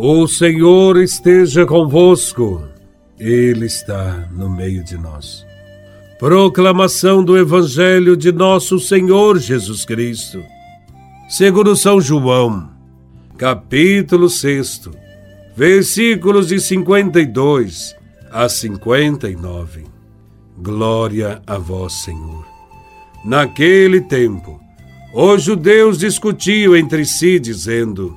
O Senhor esteja convosco, Ele está no meio de nós. Proclamação do Evangelho de Nosso Senhor Jesus Cristo, segundo São João, capítulo 6, versículos de 52 a 59. Glória a vós, Senhor. Naquele tempo, os judeus discutiam entre si, dizendo: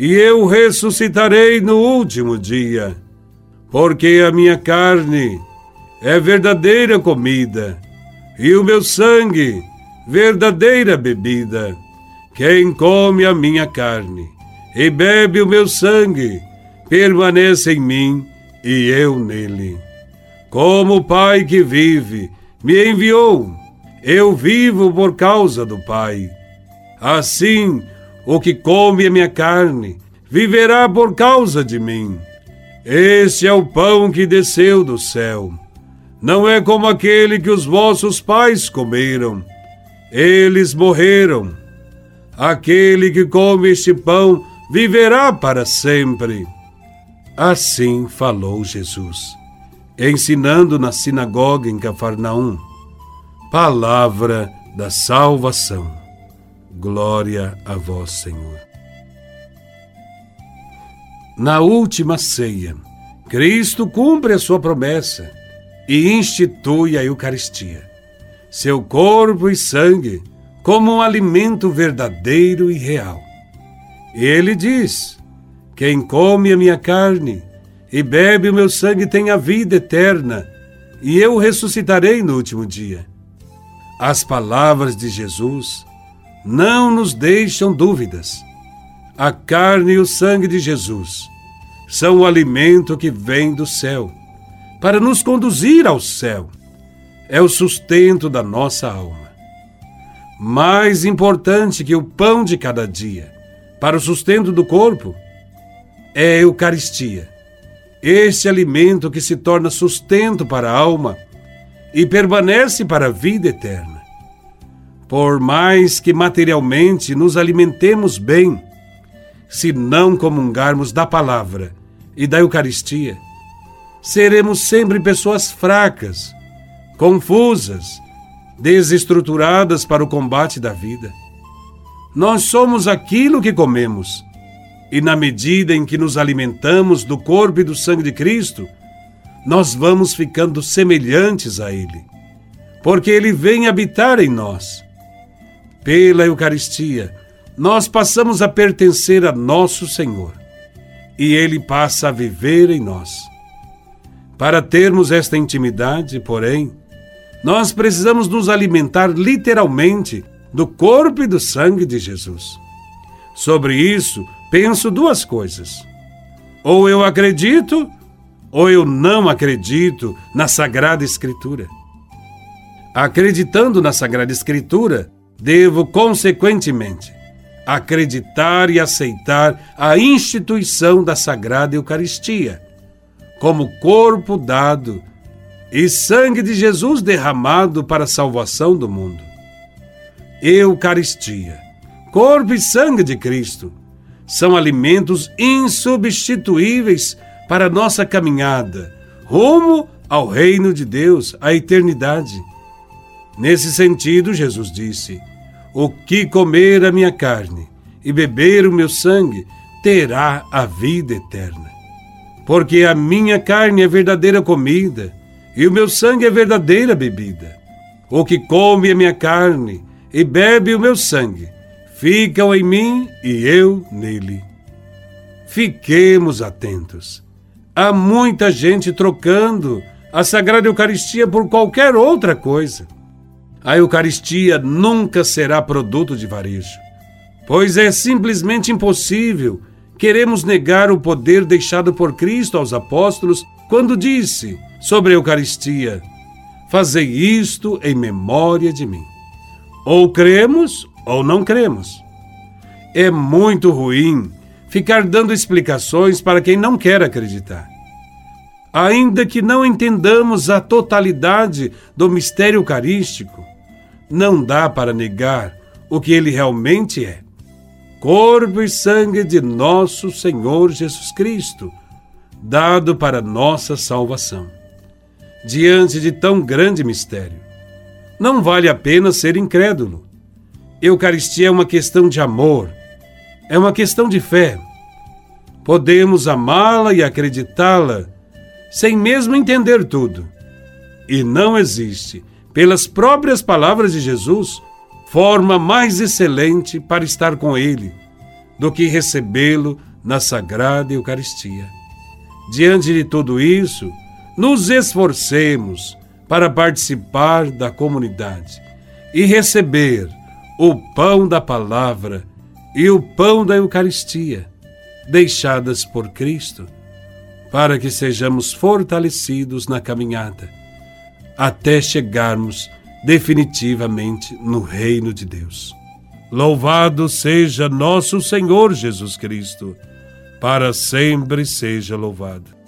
e eu ressuscitarei no último dia, porque a minha carne é verdadeira comida, e o meu sangue verdadeira bebida. Quem come a minha carne e bebe o meu sangue, permanece em mim e eu nele. Como o Pai que vive me enviou, eu vivo por causa do Pai. Assim, o que come a minha carne viverá por causa de mim. Este é o pão que desceu do céu. Não é como aquele que os vossos pais comeram. Eles morreram. Aquele que come este pão viverá para sempre. Assim falou Jesus, ensinando na sinagoga em Cafarnaum. Palavra da salvação. Glória a vós, Senhor. Na última ceia, Cristo cumpre a sua promessa e institui a Eucaristia, seu corpo e sangue, como um alimento verdadeiro e real. Ele diz: Quem come a minha carne e bebe o meu sangue tem a vida eterna, e eu ressuscitarei no último dia. As palavras de Jesus não nos deixam dúvidas. A carne e o sangue de Jesus são o alimento que vem do céu, para nos conduzir ao céu. É o sustento da nossa alma. Mais importante que o pão de cada dia, para o sustento do corpo, é a Eucaristia, este alimento que se torna sustento para a alma e permanece para a vida eterna. Por mais que materialmente nos alimentemos bem, se não comungarmos da palavra e da Eucaristia, seremos sempre pessoas fracas, confusas, desestruturadas para o combate da vida. Nós somos aquilo que comemos, e na medida em que nos alimentamos do corpo e do sangue de Cristo, nós vamos ficando semelhantes a Ele, porque Ele vem habitar em nós pela Eucaristia, nós passamos a pertencer a nosso Senhor e Ele passa a viver em nós. Para termos esta intimidade, porém, nós precisamos nos alimentar literalmente do corpo e do sangue de Jesus. Sobre isso, penso duas coisas. Ou eu acredito, ou eu não acredito na Sagrada Escritura. Acreditando na Sagrada Escritura, devo, consequentemente, acreditar e aceitar a instituição da Sagrada Eucaristia, como corpo dado e sangue de Jesus derramado para a salvação do mundo. Eucaristia, corpo e sangue de Cristo, são alimentos insubstituíveis para nossa caminhada rumo ao reino de Deus, à eternidade. Nesse sentido, Jesus disse: o que comer a minha carne e beber o meu sangue terá a vida eterna. Porque a minha carne é verdadeira comida e o meu sangue é verdadeira bebida. O que come a minha carne e bebe o meu sangue ficam em mim e eu nele. Fiquemos atentos. Há muita gente trocando a Sagrada Eucaristia por qualquer outra coisa. A Eucaristia nunca será produto de varejo, pois é simplesmente impossível queremos negar o poder deixado por Cristo aos apóstolos quando disse sobre a Eucaristia: Fazei isto em memória de mim. Ou cremos ou não cremos. É muito ruim ficar dando explicações para quem não quer acreditar. Ainda que não entendamos a totalidade do mistério eucarístico, não dá para negar o que ele realmente é: corpo e sangue de nosso Senhor Jesus Cristo, dado para nossa salvação. Diante de tão grande mistério, não vale a pena ser incrédulo. Eucaristia é uma questão de amor, é uma questão de fé. Podemos amá-la e acreditá-la sem mesmo entender tudo. E não existe, pelas próprias palavras de Jesus, forma mais excelente para estar com Ele do que recebê-lo na Sagrada Eucaristia. Diante de tudo isso, nos esforcemos para participar da comunidade e receber o pão da palavra e o pão da Eucaristia, deixadas por Cristo, para que sejamos fortalecidos na caminhada, até chegarmos definitivamente no reino de Deus. Louvado seja nosso Senhor Jesus Cristo, para sempre seja louvado.